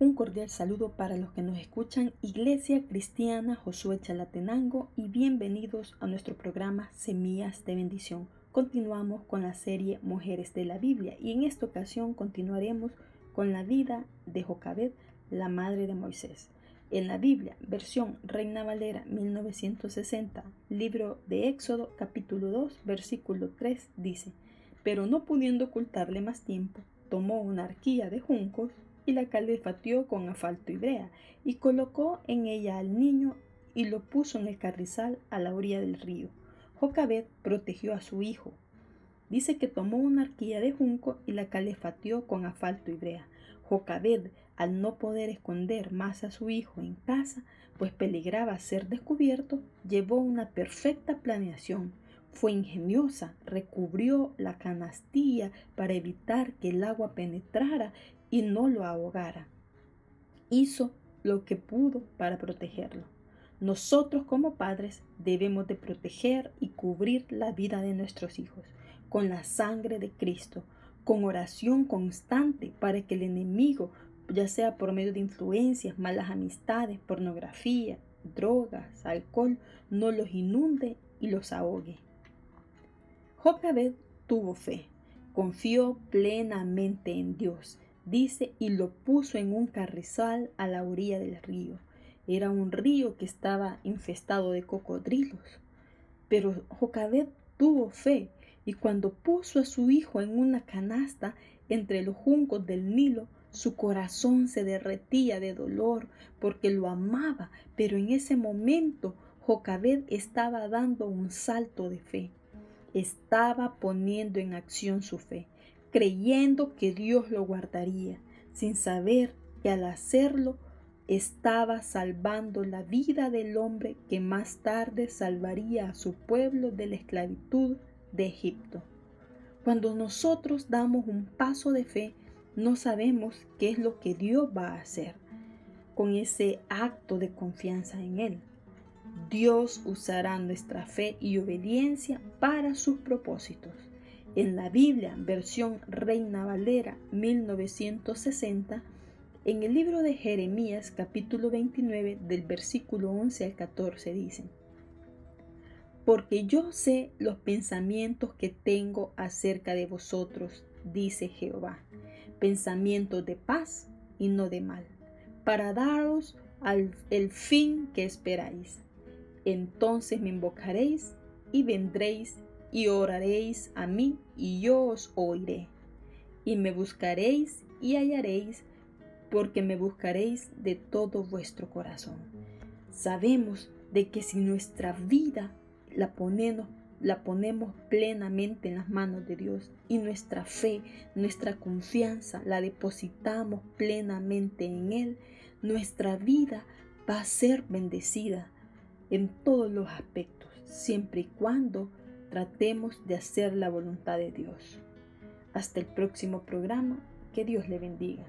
Un cordial saludo para los que nos escuchan, Iglesia Cristiana Josué Chalatenango, y bienvenidos a nuestro programa Semillas de Bendición. Continuamos con la serie Mujeres de la Biblia y en esta ocasión continuaremos con la vida de Jocabed, la madre de Moisés. En la Biblia, versión Reina Valera 1960, libro de Éxodo capítulo 2, versículo 3 dice, pero no pudiendo ocultarle más tiempo, tomó una arquilla de juncos y la calefateó con asfalto y brea, y colocó en ella al niño y lo puso en el carrizal a la orilla del río. Jocabed protegió a su hijo. Dice que tomó una arquilla de junco y la calefateó con asfalto y brea. Jocabed, al no poder esconder más a su hijo en casa, pues peligraba ser descubierto, llevó una perfecta planeación. Fue ingeniosa, recubrió la canastilla para evitar que el agua penetrara y no lo ahogara. Hizo lo que pudo para protegerlo. Nosotros como padres debemos de proteger y cubrir la vida de nuestros hijos con la sangre de Cristo, con oración constante para que el enemigo, ya sea por medio de influencias, malas amistades, pornografía, drogas, alcohol, no los inunde y los ahogue. Jocabed tuvo fe, confió plenamente en Dios dice, y lo puso en un carrizal a la orilla del río. Era un río que estaba infestado de cocodrilos. Pero Jocabed tuvo fe y cuando puso a su hijo en una canasta entre los juncos del Nilo, su corazón se derretía de dolor porque lo amaba, pero en ese momento Jocabed estaba dando un salto de fe. Estaba poniendo en acción su fe creyendo que Dios lo guardaría, sin saber que al hacerlo estaba salvando la vida del hombre que más tarde salvaría a su pueblo de la esclavitud de Egipto. Cuando nosotros damos un paso de fe, no sabemos qué es lo que Dios va a hacer con ese acto de confianza en Él. Dios usará nuestra fe y obediencia para sus propósitos. En la Biblia, versión Reina Valera 1960, en el libro de Jeremías capítulo 29 del versículo 11 al 14 dicen, Porque yo sé los pensamientos que tengo acerca de vosotros, dice Jehová, pensamientos de paz y no de mal, para daros al, el fin que esperáis. Entonces me invocaréis y vendréis y oraréis a mí, y yo os oiré. Y me buscaréis y hallaréis, porque me buscaréis de todo vuestro corazón. Sabemos de que si nuestra vida la ponemos, la ponemos plenamente en las manos de Dios y nuestra fe, nuestra confianza la depositamos plenamente en Él, nuestra vida va a ser bendecida en todos los aspectos, siempre y cuando Tratemos de hacer la voluntad de Dios. Hasta el próximo programa. Que Dios le bendiga.